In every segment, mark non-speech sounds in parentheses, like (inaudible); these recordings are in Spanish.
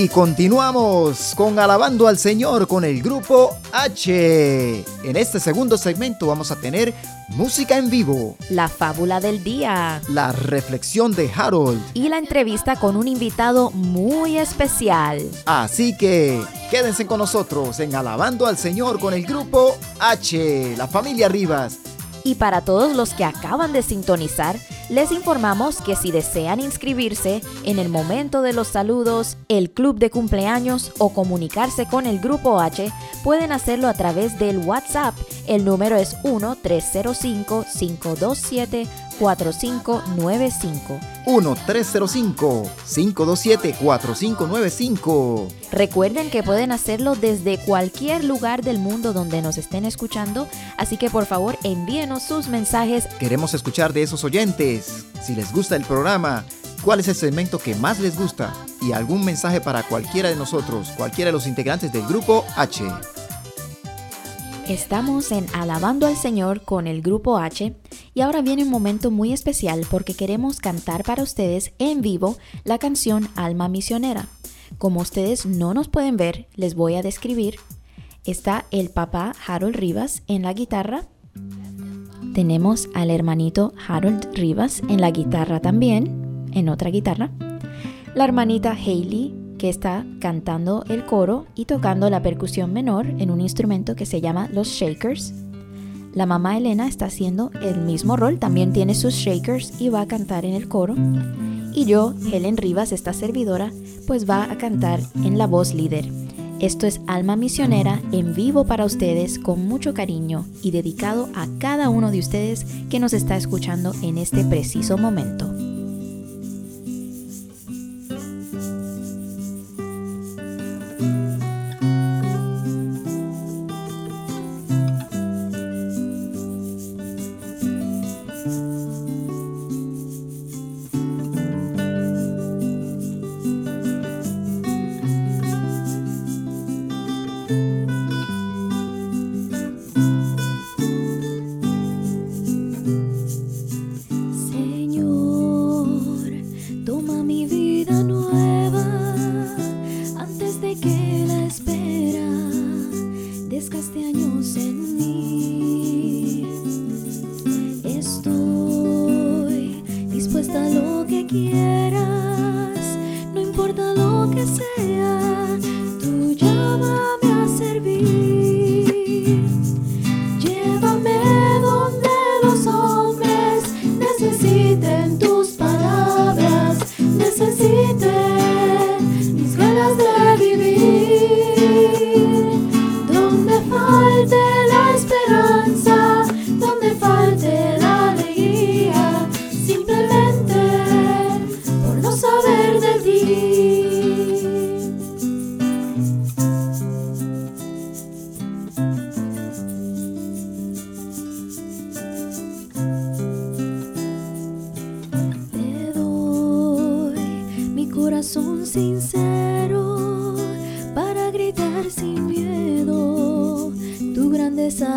Y continuamos con Alabando al Señor con el grupo H. En este segundo segmento vamos a tener música en vivo, la fábula del día, la reflexión de Harold y la entrevista con un invitado muy especial. Así que quédense con nosotros en Alabando al Señor con el grupo H, la familia Rivas. Y para todos los que acaban de sintonizar, les informamos que si desean inscribirse en el momento de los saludos, el club de cumpleaños o comunicarse con el grupo H, pueden hacerlo a través del WhatsApp. El número es 1-305-527. 4595. 1-305-527-4595. Recuerden que pueden hacerlo desde cualquier lugar del mundo donde nos estén escuchando, así que por favor envíenos sus mensajes. Queremos escuchar de esos oyentes. Si les gusta el programa, cuál es el segmento que más les gusta y algún mensaje para cualquiera de nosotros, cualquiera de los integrantes del grupo H. Estamos en Alabando al Señor con el grupo H y ahora viene un momento muy especial porque queremos cantar para ustedes en vivo la canción Alma Misionera. Como ustedes no nos pueden ver, les voy a describir. Está el papá Harold Rivas en la guitarra. Tenemos al hermanito Harold Rivas en la guitarra también, en otra guitarra. La hermanita Hailey que está cantando el coro y tocando la percusión menor en un instrumento que se llama los shakers. La mamá Elena está haciendo el mismo rol, también tiene sus shakers y va a cantar en el coro. Y yo, Helen Rivas, esta servidora, pues va a cantar en la voz líder. Esto es Alma Misionera en vivo para ustedes con mucho cariño y dedicado a cada uno de ustedes que nos está escuchando en este preciso momento.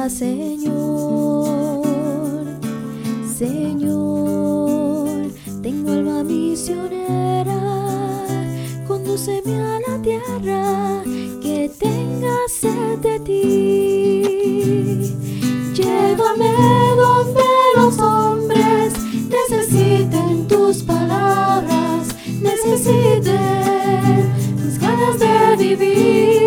Señor. Señor, tengo alma misionera, condúceme a la tierra que tenga sed de ti. Llévame donde los hombres necesiten tus palabras, necesiten mis ganas de vivir.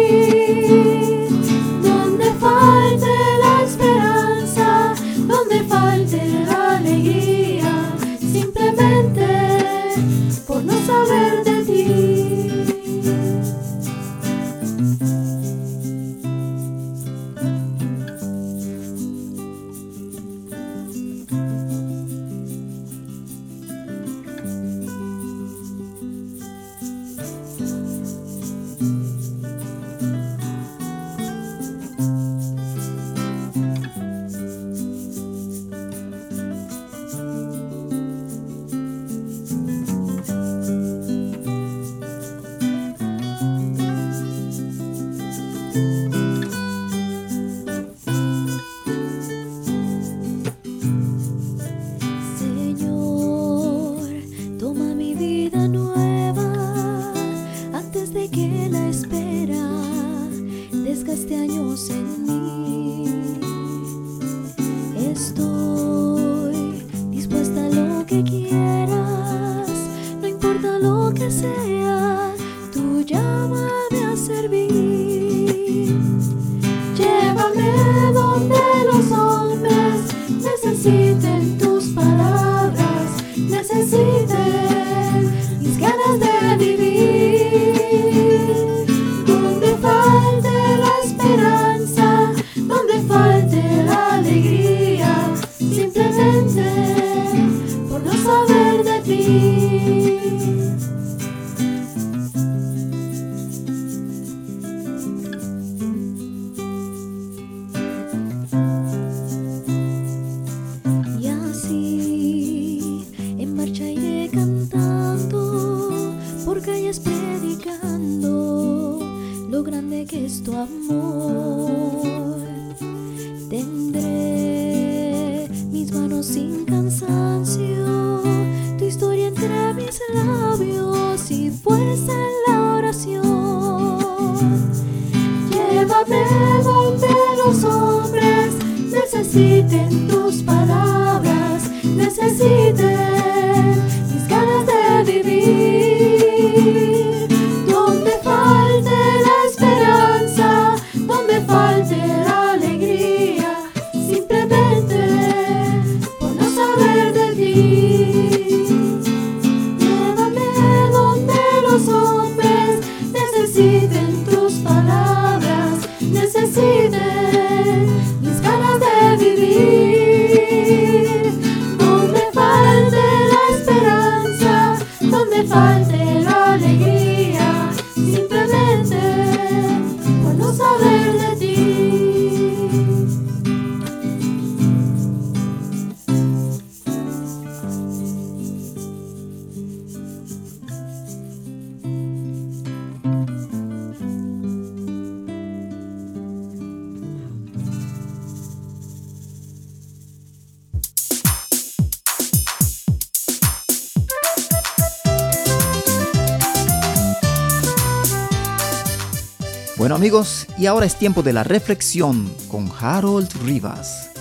Bueno amigos, y ahora es tiempo de la reflexión con Harold Rivas.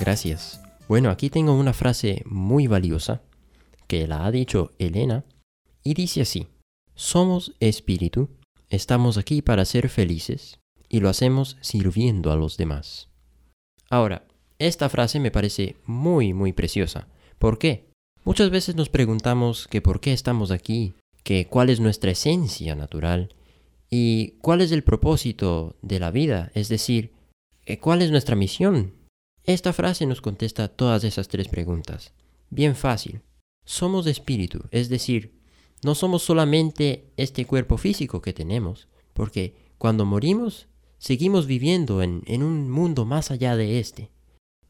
Gracias. Bueno, aquí tengo una frase muy valiosa que la ha dicho Elena y dice así, somos espíritu, estamos aquí para ser felices y lo hacemos sirviendo a los demás. Ahora, esta frase me parece muy, muy preciosa. ¿Por qué? Muchas veces nos preguntamos que por qué estamos aquí, que cuál es nuestra esencia natural y cuál es el propósito de la vida, es decir, eh, cuál es nuestra misión. Esta frase nos contesta todas esas tres preguntas. Bien fácil. Somos espíritu, es decir, no somos solamente este cuerpo físico que tenemos, porque cuando morimos seguimos viviendo en, en un mundo más allá de este.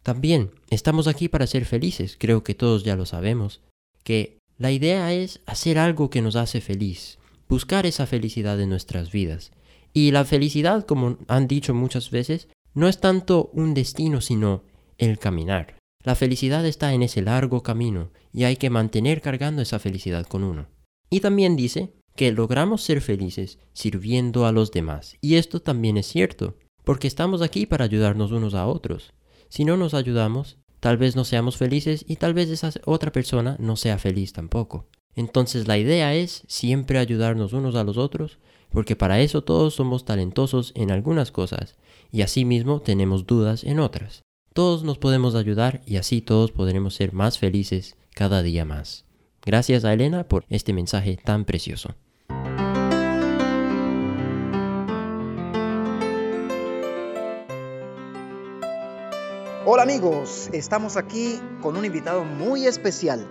También estamos aquí para ser felices, creo que todos ya lo sabemos, que la idea es hacer algo que nos hace feliz, buscar esa felicidad en nuestras vidas. Y la felicidad, como han dicho muchas veces, no es tanto un destino, sino el caminar. La felicidad está en ese largo camino y hay que mantener cargando esa felicidad con uno. Y también dice que logramos ser felices sirviendo a los demás. Y esto también es cierto, porque estamos aquí para ayudarnos unos a otros. Si no nos ayudamos, tal vez no seamos felices y tal vez esa otra persona no sea feliz tampoco. Entonces la idea es siempre ayudarnos unos a los otros, porque para eso todos somos talentosos en algunas cosas y asimismo tenemos dudas en otras. Todos nos podemos ayudar y así todos podremos ser más felices cada día más. Gracias a Elena por este mensaje tan precioso. Hola amigos, estamos aquí con un invitado muy especial.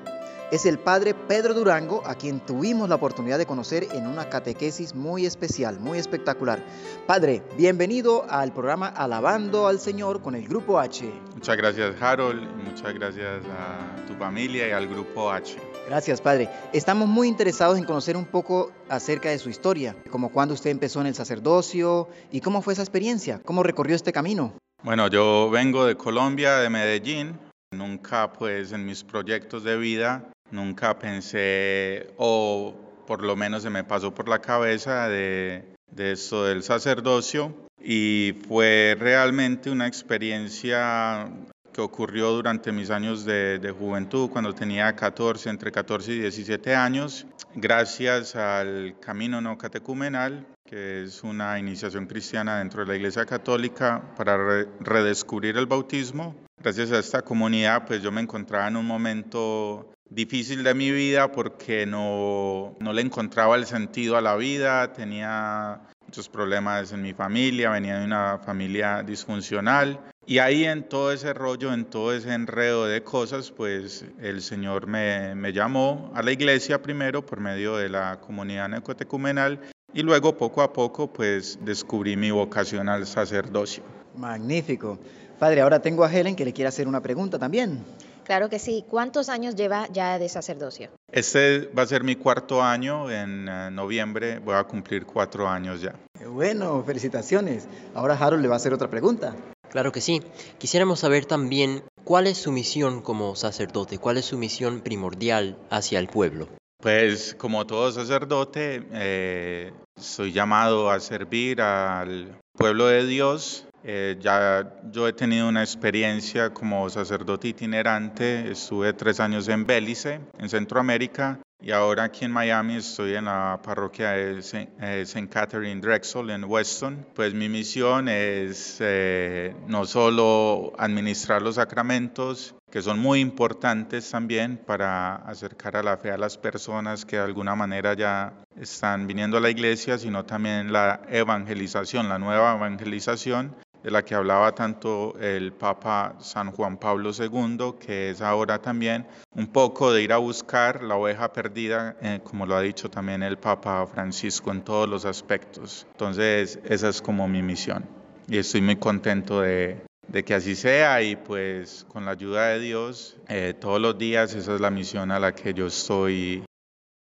Es el padre Pedro Durango, a quien tuvimos la oportunidad de conocer en una catequesis muy especial, muy espectacular. Padre, bienvenido al programa Alabando al Señor con el Grupo H. Muchas gracias Harold, y muchas gracias a tu familia y al Grupo H. Gracias, Padre. Estamos muy interesados en conocer un poco acerca de su historia, como cuando usted empezó en el sacerdocio y cómo fue esa experiencia, cómo recorrió este camino. Bueno, yo vengo de Colombia, de Medellín. Nunca, pues, en mis proyectos de vida, nunca pensé, o por lo menos se me pasó por la cabeza de, de esto del sacerdocio. Y fue realmente una experiencia que ocurrió durante mis años de, juventud, cuando tenía 14, entre 14 y 17 años, gracias al Camino No Catecumenal, que es una iniciación cristiana dentro de la Iglesia Católica para re redescubrir el bautismo. Gracias a esta comunidad, pues yo me encontraba en un momento difícil de mi vida porque no, no le encontraba el sentido a la vida, tenía muchos problemas en mi familia, venía de una familia disfuncional y ahí en todo ese rollo, en todo ese enredo de cosas, pues el Señor me, me llamó a la iglesia primero por medio de la comunidad neocatecumenal y luego poco a poco pues descubrí mi vocación al sacerdocio. Magnífico. Padre, ahora tengo a Helen que le quiere hacer una pregunta también. Claro que sí. ¿Cuántos años lleva ya de sacerdocio? Este va a ser mi cuarto año. En uh, noviembre voy a cumplir cuatro años ya. Qué bueno, felicitaciones. Ahora Harold le va a hacer otra pregunta. Claro que sí. Quisiéramos saber también cuál es su misión como sacerdote, cuál es su misión primordial hacia el pueblo. Pues como todo sacerdote, eh, soy llamado a servir al pueblo de Dios eh, ya yo he tenido una experiencia como sacerdote itinerante, estuve tres años en Belice, en Centroamérica, y ahora aquí en Miami estoy en la parroquia de St. Eh, Catherine Drexel en Weston. Pues mi misión es eh, no solo administrar los sacramentos, que son muy importantes también para acercar a la fe a las personas que de alguna manera ya están viniendo a la iglesia, sino también la evangelización, la nueva evangelización de la que hablaba tanto el Papa San Juan Pablo II, que es ahora también un poco de ir a buscar la oveja perdida, eh, como lo ha dicho también el Papa Francisco en todos los aspectos. Entonces, esa es como mi misión y estoy muy contento de, de que así sea y pues con la ayuda de Dios, eh, todos los días esa es la misión a la que yo estoy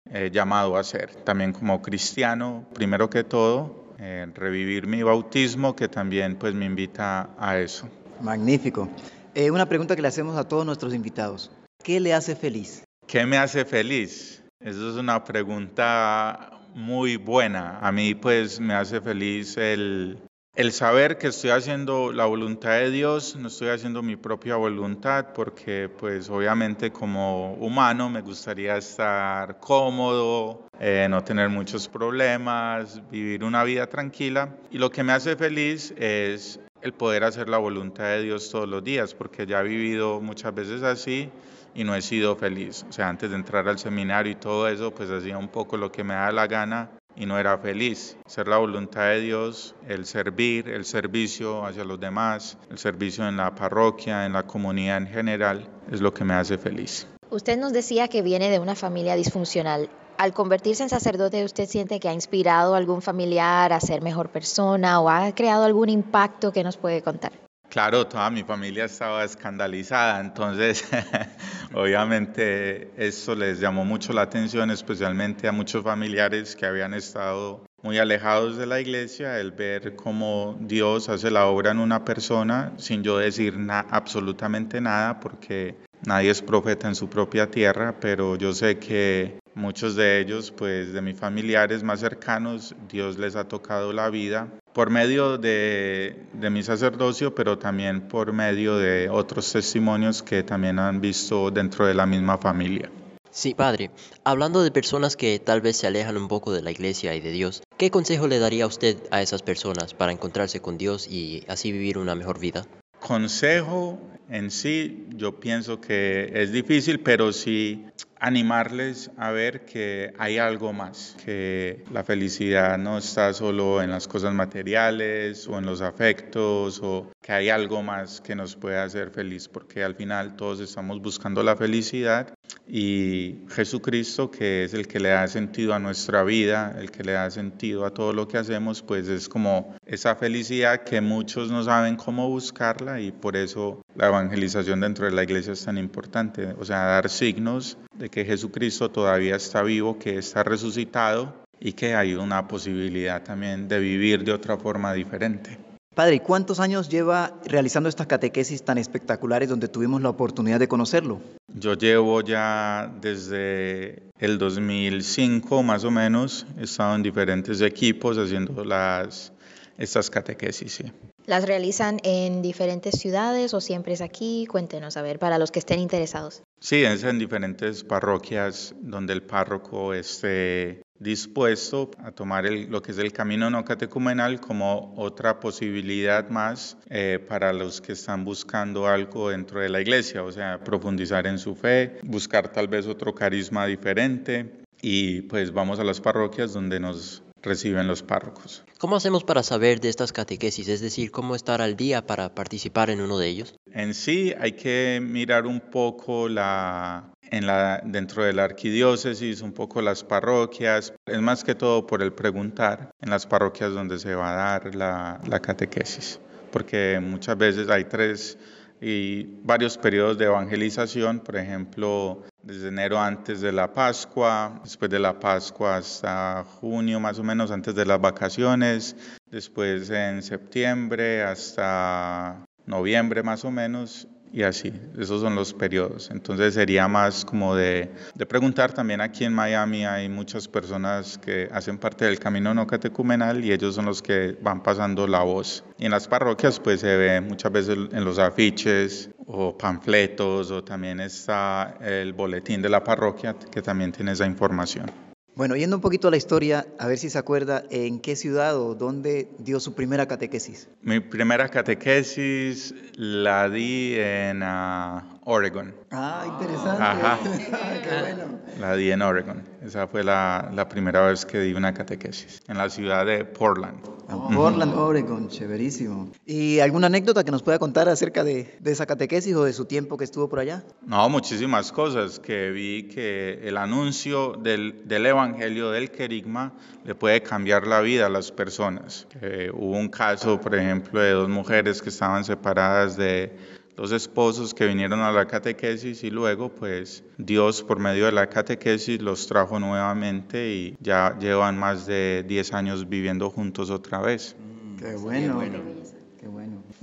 eh, llamado a hacer. También como cristiano, primero que todo, eh, revivir mi bautismo, que también pues me invita a eso. Magnífico. Eh, una pregunta que le hacemos a todos nuestros invitados. ¿Qué le hace feliz? ¿Qué me hace feliz? Eso es una pregunta muy buena. A mí pues me hace feliz el, el saber que estoy haciendo la voluntad de Dios, no estoy haciendo mi propia voluntad, porque pues obviamente como humano me gustaría estar cómodo, eh, no tener muchos problemas, vivir una vida tranquila. Y lo que me hace feliz es el poder hacer la voluntad de Dios todos los días, porque ya he vivido muchas veces así y no he sido feliz. O sea, antes de entrar al seminario y todo eso, pues hacía un poco lo que me da la gana y no era feliz. Ser la voluntad de Dios, el servir, el servicio hacia los demás, el servicio en la parroquia, en la comunidad en general, es lo que me hace feliz. Usted nos decía que viene de una familia disfuncional. Al convertirse en sacerdote, ¿usted siente que ha inspirado a algún familiar a ser mejor persona o ha creado algún impacto que nos puede contar? Claro, toda mi familia estaba escandalizada, entonces (laughs) obviamente eso les llamó mucho la atención, especialmente a muchos familiares que habían estado muy alejados de la iglesia, el ver cómo Dios hace la obra en una persona sin yo decir absolutamente nada, porque nadie es profeta en su propia tierra, pero yo sé que muchos de ellos, pues de mis familiares más cercanos, Dios les ha tocado la vida por medio de, de, mi sacerdocio, pero también por medio de otros testimonios que también han visto dentro de la misma familia. Sí, padre. Hablando de personas que tal vez se alejan un poco de la iglesia y de Dios, ¿qué consejo le daría usted a esas personas para encontrarse con Dios y así vivir una mejor vida? Consejo en sí, yo pienso que es difícil, pero sí animarles a ver que hay algo más, que la felicidad no está solo en las cosas materiales o en los afectos, o que hay algo más que nos puede hacer feliz, porque al final todos estamos buscando la felicidad y Jesucristo, que es el que le da sentido a nuestra vida, el que le da sentido a todo lo que hacemos, pues es como esa felicidad que muchos no saben cómo buscarla y por eso la evangelización dentro de la iglesia es tan importante, o sea, dar signos de que Jesucristo todavía está vivo, que está resucitado y que hay una posibilidad también de vivir de otra forma diferente. Padre, ¿cuántos años lleva realizando estas catequesis tan espectaculares donde tuvimos la oportunidad de conocerlo? Yo llevo ya desde el 2005 más o menos, he estado en diferentes equipos haciendo las, estas catequesis. Sí. ¿Las realizan en diferentes ciudades o siempre es aquí? Cuéntenos, a ver, para los que estén interesados. Sí, es en diferentes parroquias donde el párroco esté dispuesto a tomar lo que es el camino no catecumenal como otra posibilidad más eh, para los que están buscando algo dentro de la iglesia, o sea, profundizar en su fe, buscar tal vez otro carisma diferente y pues vamos a las parroquias donde nos reciben los párrocos. ¿Cómo hacemos para saber de estas catequesis? Es decir, ¿cómo estar al día para participar en uno de ellos? En sí hay que mirar un poco la, en la, dentro de la arquidiócesis, un poco las parroquias, es más que todo por el preguntar en las parroquias donde se va a dar la, la catequesis, porque muchas veces hay tres y varios periodos de evangelización, por ejemplo, desde enero antes de la Pascua, después de la Pascua hasta junio más o menos antes de las vacaciones, después en septiembre hasta noviembre más o menos y así, esos son los periodos. Entonces sería más como de, preguntar también aquí en Miami hay muchas personas que hacen parte del camino no catecumenal y ellos son los que van pasando la voz. En las parroquias pues se ve muchas veces en los afiches o panfletos o también está el boletín de la parroquia que también tiene esa información. Bueno, yendo un poquito a la historia, a ver si se acuerda en qué ciudad o dónde dio su primera catequesis. Mi primera catequesis la di en uh, Oregon. Ah, interesante. Ajá. (laughs) qué bueno. La di en Oregon. Esa fue la, la, primera vez que di una catequesis, en la ciudad de Portland. Oh, Portland, Oregon, chéverísimo. ¿Y alguna anécdota que nos pueda contar acerca de, de, esa catequesis o de su tiempo que estuvo por allá? No, muchísimas cosas, que vi que el anuncio del, del Evangelio del Querigma le puede cambiar la vida a las personas. Eh, hubo un caso, por ejemplo, de dos mujeres que estaban separadas de los esposos que vinieron a la catequesis y luego pues Dios por medio de la catequesis los trajo nuevamente y ya llevan más de 10 años viviendo juntos otra vez. Qué bueno. Qué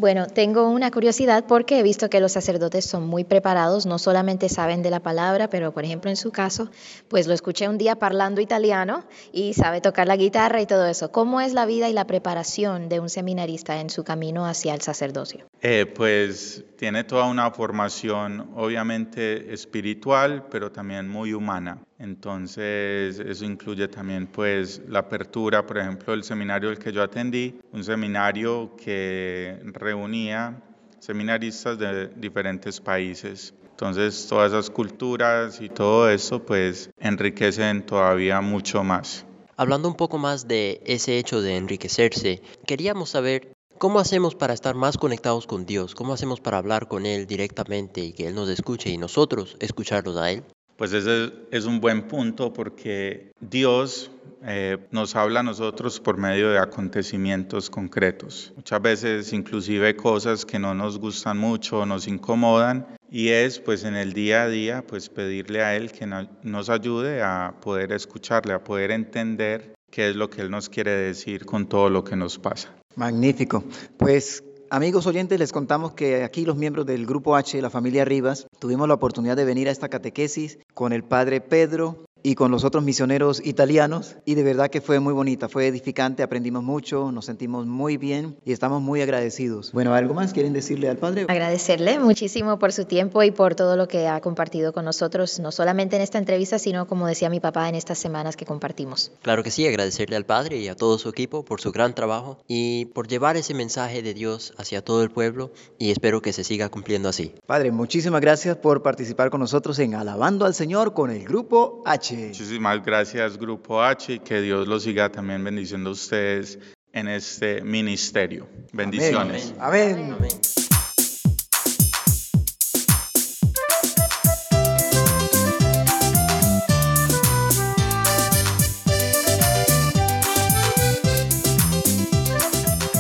bueno. Tengo una curiosidad porque he visto que los sacerdotes son muy preparados, no solamente saben de la palabra, pero por ejemplo en su caso, pues lo escuché un día parlando italiano y sabe tocar la guitarra y todo eso. ¿Cómo es la vida y la preparación de un seminarista en su camino hacia el sacerdocio? Eh, pues tiene toda una formación obviamente espiritual, pero también muy humana. Entonces, eso incluye también pues la apertura, por ejemplo, del seminario al que yo atendí, un seminario que reunía seminaristas de diferentes países. Entonces, todas esas culturas y todo eso pues enriquecen todavía mucho más. Hablando un poco más de ese hecho de enriquecerse, queríamos saber ¿Cómo hacemos para estar más conectados con Dios? ¿Cómo hacemos para hablar con Él directamente y que Él nos escuche y nosotros escucharlos a Él? Pues ese es un buen punto porque Dios eh, nos habla a nosotros por medio de acontecimientos concretos. Muchas veces inclusive cosas que no nos gustan mucho, nos incomodan y es pues en el día a día pues pedirle a Él que no, nos ayude a poder escucharle, a poder entender qué es lo que Él nos quiere decir con todo lo que nos pasa. Magnífico. Pues amigos oyentes, les contamos que aquí los miembros del Grupo H, la familia Rivas, tuvimos la oportunidad de venir a esta catequesis con el padre Pedro y con los otros misioneros italianos y de verdad que fue muy bonita, fue edificante, aprendimos mucho, nos sentimos muy bien y estamos muy agradecidos. Bueno, ¿algo más quieren decirle al Padre? Agradecerle muchísimo por su tiempo y por todo lo que ha compartido con nosotros, no solamente en esta entrevista, sino como decía mi papá en estas semanas que compartimos. Claro que sí, agradecerle al Padre y a todo su equipo por su gran trabajo y por llevar ese mensaje de Dios hacia todo el pueblo y espero que se siga cumpliendo así. Padre, muchísimas gracias por participar con nosotros en Alabando al Señor con el Grupo H. Muchísimas gracias Grupo H y que Dios los siga también bendiciendo a ustedes en este ministerio. Bendiciones. Amén. Amén. Amén.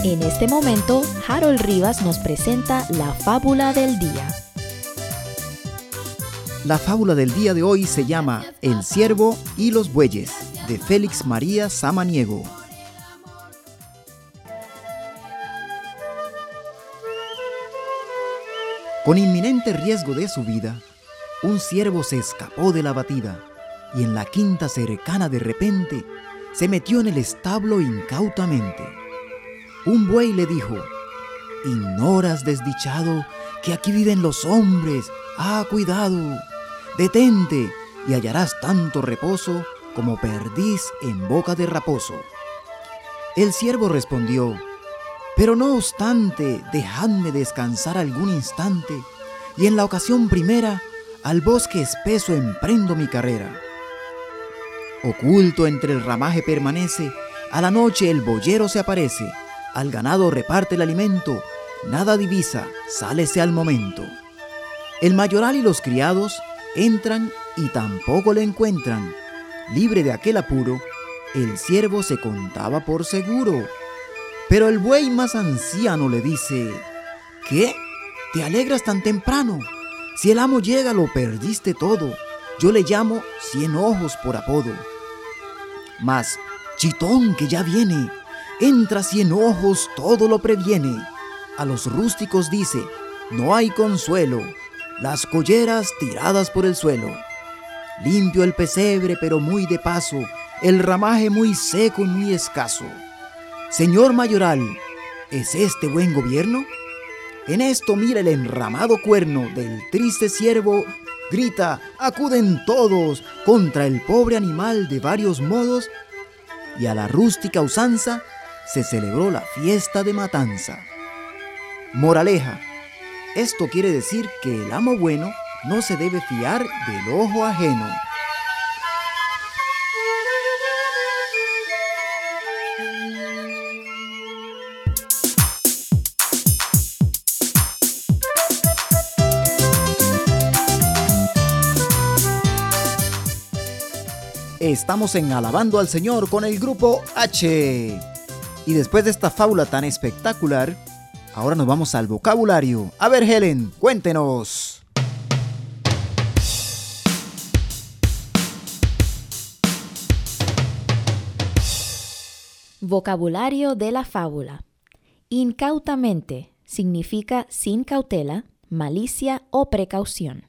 En este momento, Harold Rivas nos presenta la fábula del día. La fábula del día de hoy se llama El ciervo y los bueyes, de Félix María Samaniego. Con inminente riesgo de su vida, un ciervo se escapó de la batida y en la quinta cercana de repente se metió en el establo incautamente. Un buey le dijo, Ignoras, desdichado, que aquí viven los hombres. Ah, cuidado. Detente y hallarás tanto reposo como perdiz en boca de raposo. El siervo respondió, pero no obstante, dejadme descansar algún instante, y en la ocasión primera, al bosque espeso emprendo mi carrera. Oculto entre el ramaje permanece, a la noche el boyero se aparece, al ganado reparte el alimento, nada divisa, sálese al momento. El mayoral y los criados entran y tampoco le encuentran. Libre de aquel apuro, el siervo se contaba por seguro. Pero el buey más anciano le dice, ¿qué? ¿Te alegras tan temprano? Si el amo llega lo perdiste todo. Yo le llamo cien ojos por apodo. Mas, chitón que ya viene, entra cien ojos, todo lo previene. A los rústicos dice, no hay consuelo, las colleras tiradas por el suelo. Limpio el pesebre, pero muy de paso, el ramaje muy seco y muy escaso. Señor mayoral, ¿es este buen gobierno? En esto mira el enramado cuerno del triste siervo, grita, acuden todos contra el pobre animal de varios modos, y a la rústica usanza se celebró la fiesta de matanza. Moraleja, esto quiere decir que el amo bueno no se debe fiar del ojo ajeno. Estamos en Alabando al Señor con el grupo H. Y después de esta fábula tan espectacular, ahora nos vamos al vocabulario. A ver, Helen, cuéntenos. Vocabulario de la fábula. Incautamente significa sin cautela, malicia o precaución.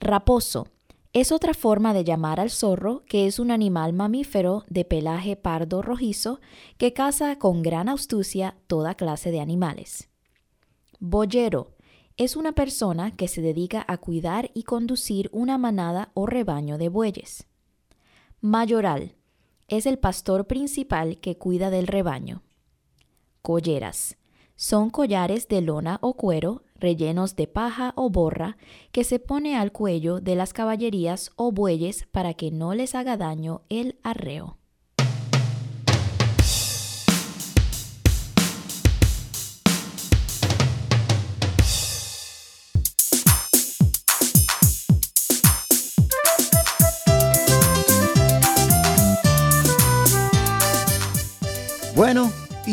Raposo es otra forma de llamar al zorro, que es un animal mamífero de pelaje pardo rojizo que caza con gran astucia toda clase de animales. Boyero es una persona que se dedica a cuidar y conducir una manada o rebaño de bueyes. Mayoral es el pastor principal que cuida del rebaño. Colleras son collares de lona o cuero rellenos de paja o borra que se pone al cuello de las caballerías o bueyes para que no les haga daño el arreo.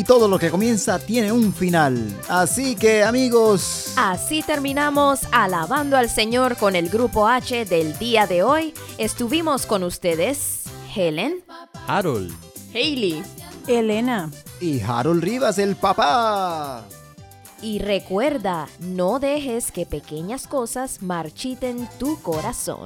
Y todo lo que comienza tiene un final. Así que amigos... Así terminamos alabando al Señor con el grupo H del día de hoy. Estuvimos con ustedes Helen, Harold, Hailey Elena. Y Harold Rivas, el papá. y recuerda, no dejes que pequeñas cosas marchiten tu corazón.